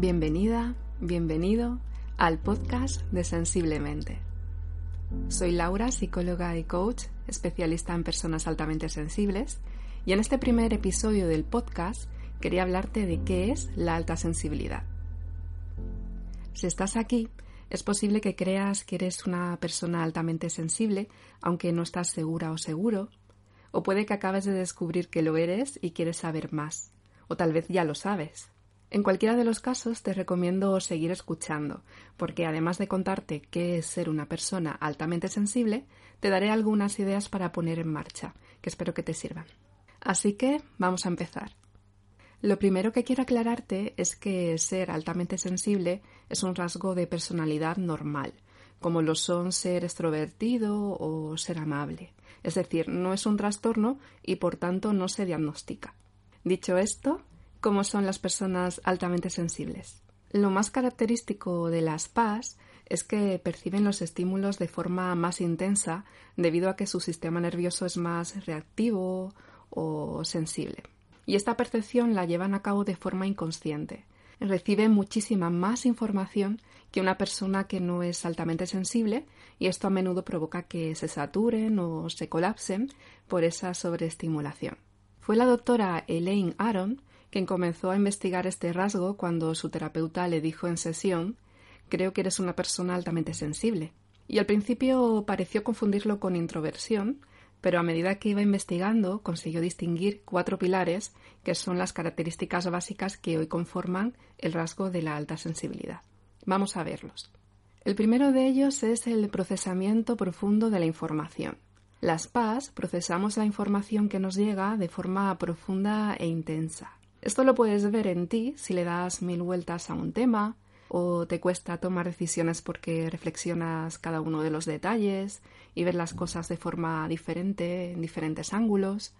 Bienvenida, bienvenido al podcast de Sensiblemente. Soy Laura, psicóloga y coach, especialista en personas altamente sensibles, y en este primer episodio del podcast quería hablarte de qué es la alta sensibilidad. Si estás aquí, es posible que creas que eres una persona altamente sensible, aunque no estás segura o seguro, o puede que acabes de descubrir que lo eres y quieres saber más, o tal vez ya lo sabes. En cualquiera de los casos te recomiendo seguir escuchando, porque además de contarte qué es ser una persona altamente sensible, te daré algunas ideas para poner en marcha, que espero que te sirvan. Así que vamos a empezar. Lo primero que quiero aclararte es que ser altamente sensible es un rasgo de personalidad normal, como lo son ser extrovertido o ser amable. Es decir, no es un trastorno y por tanto no se diagnostica. Dicho esto, ¿cómo son las personas altamente sensibles? Lo más característico de las PAS es que perciben los estímulos de forma más intensa debido a que su sistema nervioso es más reactivo o sensible y esta percepción la llevan a cabo de forma inconsciente. Reciben muchísima más información que una persona que no es altamente sensible y esto a menudo provoca que se saturen o se colapsen por esa sobreestimulación. Fue la doctora Elaine Aron quien comenzó a investigar este rasgo cuando su terapeuta le dijo en sesión Creo que eres una persona altamente sensible. Y al principio pareció confundirlo con introversión, pero a medida que iba investigando consiguió distinguir cuatro pilares que son las características básicas que hoy conforman el rasgo de la alta sensibilidad. Vamos a verlos. El primero de ellos es el procesamiento profundo de la información. Las PAS procesamos la información que nos llega de forma profunda e intensa. Esto lo puedes ver en ti si le das mil vueltas a un tema, o te cuesta tomar decisiones porque reflexionas cada uno de los detalles y ves las cosas de forma diferente, en diferentes ángulos,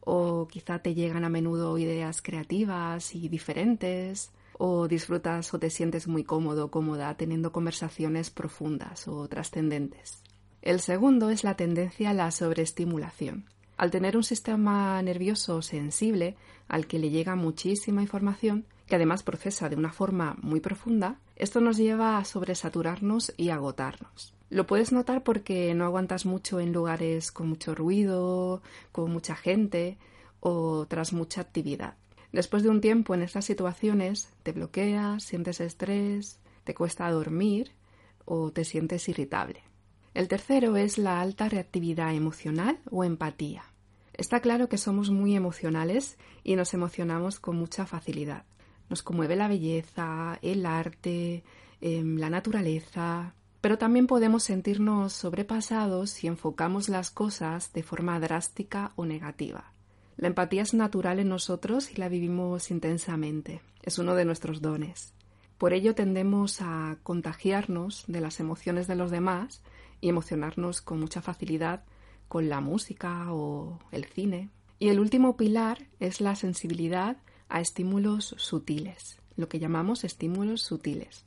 o quizá te llegan a menudo ideas creativas y diferentes, o disfrutas o te sientes muy cómodo o cómoda teniendo conversaciones profundas o trascendentes. El segundo es la tendencia a la sobreestimulación. Al tener un sistema nervioso sensible al que le llega muchísima información, que además procesa de una forma muy profunda, esto nos lleva a sobresaturarnos y agotarnos. Lo puedes notar porque no aguantas mucho en lugares con mucho ruido, con mucha gente o tras mucha actividad. Después de un tiempo en estas situaciones te bloqueas, sientes estrés, te cuesta dormir o te sientes irritable. El tercero es la alta reactividad emocional o empatía. Está claro que somos muy emocionales y nos emocionamos con mucha facilidad. Nos conmueve la belleza, el arte, em, la naturaleza, pero también podemos sentirnos sobrepasados si enfocamos las cosas de forma drástica o negativa. La empatía es natural en nosotros y la vivimos intensamente. Es uno de nuestros dones. Por ello tendemos a contagiarnos de las emociones de los demás y emocionarnos con mucha facilidad con la música o el cine. Y el último pilar es la sensibilidad a estímulos sutiles, lo que llamamos estímulos sutiles.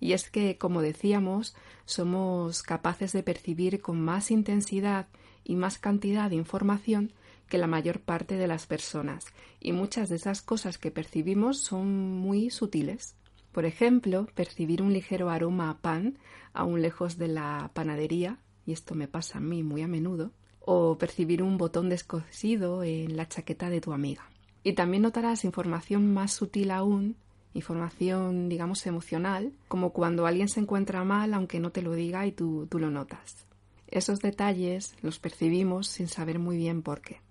Y es que, como decíamos, somos capaces de percibir con más intensidad y más cantidad de información que la mayor parte de las personas, y muchas de esas cosas que percibimos son muy sutiles. Por ejemplo, percibir un ligero aroma a pan aún lejos de la panadería, y esto me pasa a mí muy a menudo, o percibir un botón descosido en la chaqueta de tu amiga. Y también notarás información más sutil aún, información, digamos, emocional, como cuando alguien se encuentra mal aunque no te lo diga y tú, tú lo notas. Esos detalles los percibimos sin saber muy bien por qué.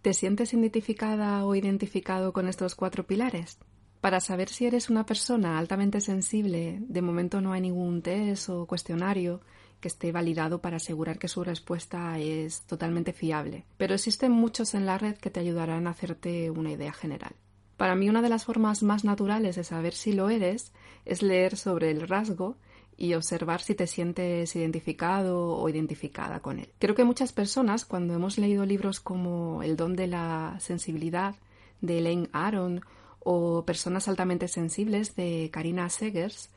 ¿Te sientes identificada o identificado con estos cuatro pilares? Para saber si eres una persona altamente sensible, de momento no hay ningún test o cuestionario que esté validado para asegurar que su respuesta es totalmente fiable, pero existen muchos en la red que te ayudarán a hacerte una idea general. Para mí una de las formas más naturales de saber si lo eres es leer sobre el rasgo y observar si te sientes identificado o identificada con él. Creo que muchas personas, cuando hemos leído libros como El don de la sensibilidad de Elaine Aron o Personas altamente sensibles de Karina Segers,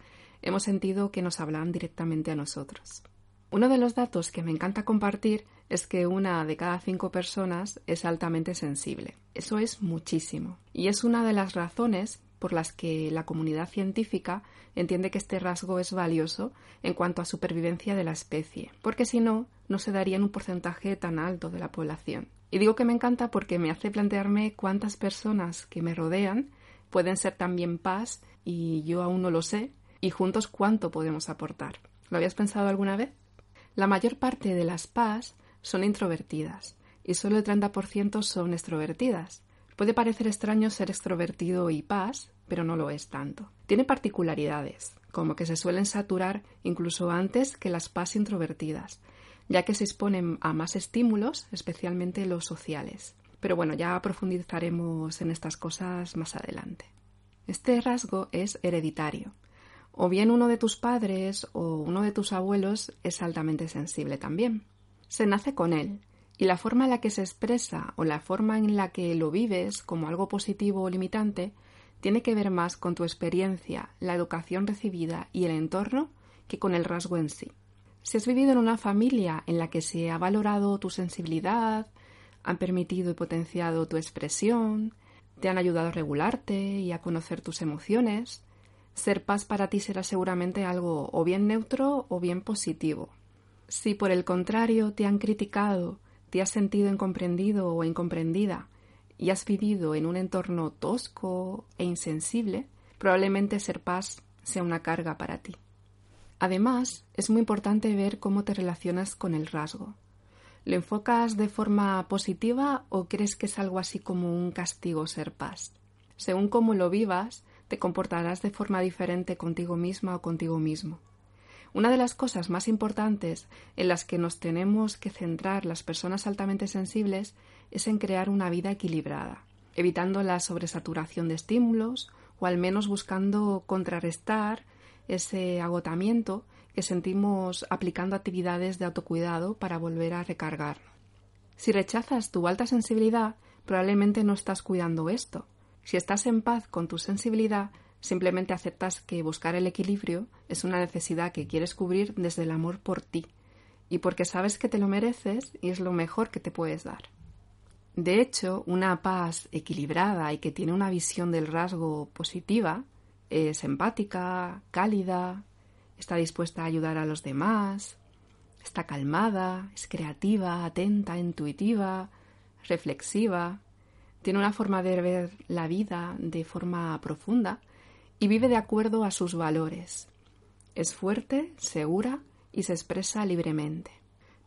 hemos sentido que nos hablan directamente a nosotros. Uno de los datos que me encanta compartir es que una de cada cinco personas es altamente sensible. Eso es muchísimo. Y es una de las razones por las que la comunidad científica entiende que este rasgo es valioso en cuanto a supervivencia de la especie, porque si no, no se daría en un porcentaje tan alto de la población. Y digo que me encanta porque me hace plantearme cuántas personas que me rodean pueden ser también paz y yo aún no lo sé, y juntos cuánto podemos aportar. ¿Lo habías pensado alguna vez? La mayor parte de las PAS son introvertidas y solo el 30% son extrovertidas. Puede parecer extraño ser extrovertido y PAS, pero no lo es tanto. Tiene particularidades, como que se suelen saturar incluso antes que las PAS introvertidas, ya que se exponen a más estímulos, especialmente los sociales. Pero bueno, ya profundizaremos en estas cosas más adelante. Este rasgo es hereditario, o bien uno de tus padres o uno de tus abuelos es altamente sensible también. Se nace con él, y la forma en la que se expresa o la forma en la que lo vives como algo positivo o limitante tiene que ver más con tu experiencia, la educación recibida y el entorno que con el rasgo en sí. Si has vivido en una familia en la que se ha valorado tu sensibilidad, han permitido y potenciado tu expresión, te han ayudado a regularte y a conocer tus emociones, ser paz para ti será seguramente algo o bien neutro o bien positivo. Si por el contrario te han criticado, te has sentido incomprendido o incomprendida y has vivido en un entorno tosco e insensible, probablemente ser paz sea una carga para ti. Además, es muy importante ver cómo te relacionas con el rasgo. ¿Lo enfocas de forma positiva o crees que es algo así como un castigo ser paz? Según cómo lo vivas, te comportarás de forma diferente contigo misma o contigo mismo. Una de las cosas más importantes en las que nos tenemos que centrar las personas altamente sensibles es en crear una vida equilibrada, evitando la sobresaturación de estímulos o al menos buscando contrarrestar ese agotamiento que sentimos aplicando actividades de autocuidado para volver a recargar. Si rechazas tu alta sensibilidad, probablemente no estás cuidando esto, si estás en paz con tu sensibilidad, simplemente aceptas que buscar el equilibrio es una necesidad que quieres cubrir desde el amor por ti y porque sabes que te lo mereces y es lo mejor que te puedes dar. De hecho, una paz equilibrada y que tiene una visión del rasgo positiva es empática, cálida, está dispuesta a ayudar a los demás, está calmada, es creativa, atenta, intuitiva, reflexiva, tiene una forma de ver la vida de forma profunda y vive de acuerdo a sus valores. Es fuerte, segura y se expresa libremente.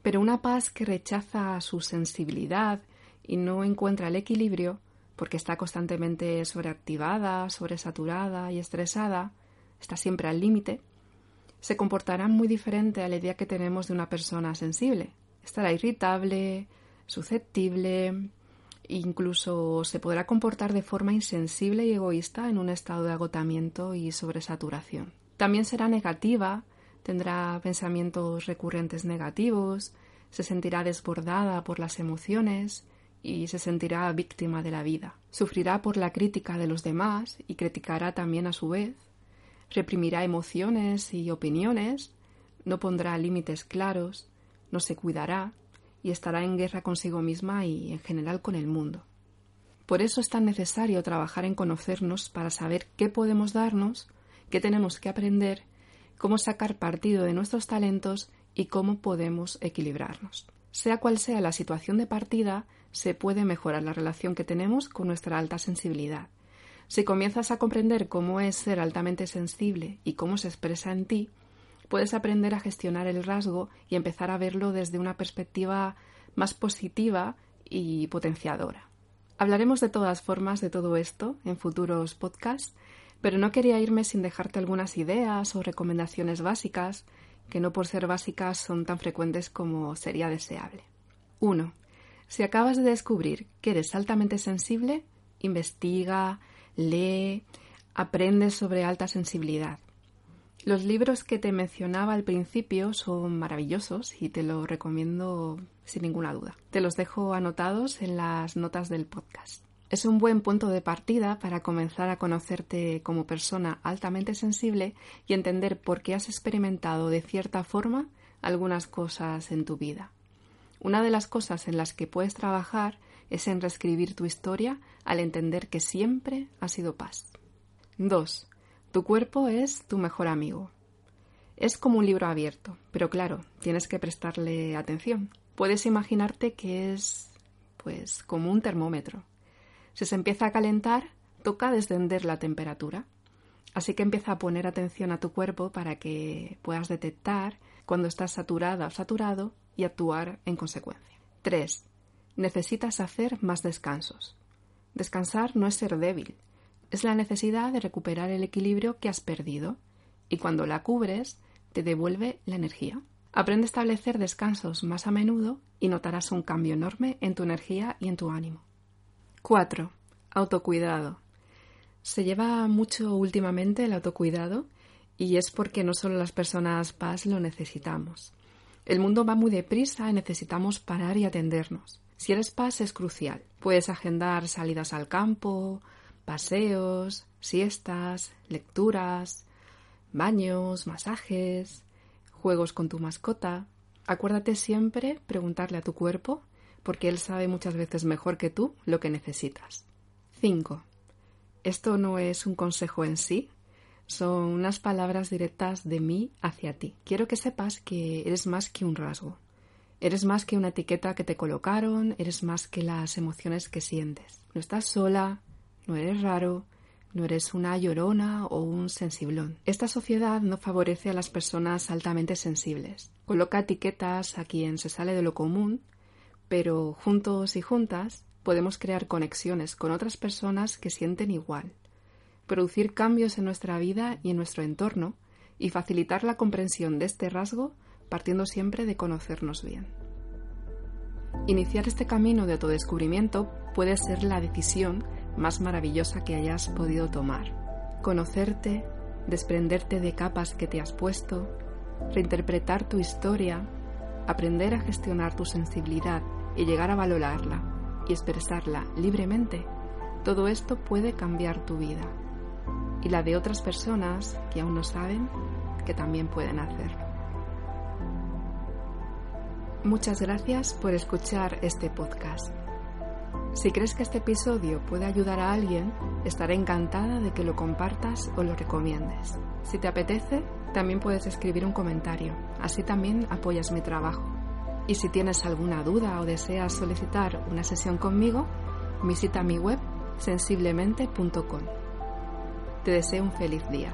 Pero una paz que rechaza su sensibilidad y no encuentra el equilibrio, porque está constantemente sobreactivada, sobresaturada y estresada, está siempre al límite, se comportará muy diferente a la idea que tenemos de una persona sensible. Estará irritable, susceptible, Incluso se podrá comportar de forma insensible y egoísta en un estado de agotamiento y sobresaturación. También será negativa, tendrá pensamientos recurrentes negativos, se sentirá desbordada por las emociones y se sentirá víctima de la vida. Sufrirá por la crítica de los demás y criticará también a su vez. Reprimirá emociones y opiniones, no pondrá límites claros, no se cuidará, y estará en guerra consigo misma y en general con el mundo. Por eso es tan necesario trabajar en conocernos para saber qué podemos darnos, qué tenemos que aprender, cómo sacar partido de nuestros talentos y cómo podemos equilibrarnos. Sea cual sea la situación de partida, se puede mejorar la relación que tenemos con nuestra alta sensibilidad. Si comienzas a comprender cómo es ser altamente sensible y cómo se expresa en ti, puedes aprender a gestionar el rasgo y empezar a verlo desde una perspectiva más positiva y potenciadora. Hablaremos de todas formas de todo esto en futuros podcasts, pero no quería irme sin dejarte algunas ideas o recomendaciones básicas que no por ser básicas son tan frecuentes como sería deseable. 1. Si acabas de descubrir que eres altamente sensible, investiga, lee, aprende sobre alta sensibilidad. Los libros que te mencionaba al principio son maravillosos y te los recomiendo sin ninguna duda. Te los dejo anotados en las notas del podcast. Es un buen punto de partida para comenzar a conocerte como persona altamente sensible y entender por qué has experimentado de cierta forma algunas cosas en tu vida. Una de las cosas en las que puedes trabajar es en reescribir tu historia al entender que siempre ha sido paz. 2. Tu cuerpo es tu mejor amigo. Es como un libro abierto, pero claro, tienes que prestarle atención. Puedes imaginarte que es, pues, como un termómetro. Si se empieza a calentar, toca descender la temperatura. Así que empieza a poner atención a tu cuerpo para que puedas detectar cuando estás saturada o saturado y actuar en consecuencia. 3. Necesitas hacer más descansos. Descansar no es ser débil, es la necesidad de recuperar el equilibrio que has perdido y cuando la cubres te devuelve la energía. Aprende a establecer descansos más a menudo y notarás un cambio enorme en tu energía y en tu ánimo. 4. Autocuidado. Se lleva mucho últimamente el autocuidado y es porque no solo las personas PAS lo necesitamos. El mundo va muy deprisa y necesitamos parar y atendernos. Si eres PAS es crucial. Puedes agendar salidas al campo, paseos, siestas, lecturas, baños, masajes, juegos con tu mascota. Acuérdate siempre preguntarle a tu cuerpo, porque él sabe muchas veces mejor que tú lo que necesitas. 5. Esto no es un consejo en sí, son unas palabras directas de mí hacia ti. Quiero que sepas que eres más que un rasgo. Eres más que una etiqueta que te colocaron, eres más que las emociones que sientes. No estás sola, no eres raro, no eres una llorona o un sensiblón. Esta sociedad no favorece a las personas altamente sensibles. Coloca etiquetas a quien se sale de lo común, pero juntos y juntas podemos crear conexiones con otras personas que sienten igual, producir cambios en nuestra vida y en nuestro entorno y facilitar la comprensión de este rasgo partiendo siempre de conocernos bien. Iniciar este camino de autodescubrimiento puede ser la decisión más maravillosa que hayas podido tomar. Conocerte, desprenderte de capas que te has puesto, reinterpretar tu historia, aprender a gestionar tu sensibilidad y llegar a valorarla y expresarla libremente, todo esto puede cambiar tu vida y la de otras personas que aún no saben que también pueden hacerlo. Muchas gracias por escuchar este podcast. Si crees que este episodio puede ayudar a alguien, estaré encantada de que lo compartas o lo recomiendes. Si te apetece, también puedes escribir un comentario, así también apoyas mi trabajo. Y si tienes alguna duda o deseas solicitar una sesión conmigo, visita mi web sensiblemente.com. Te deseo un feliz día.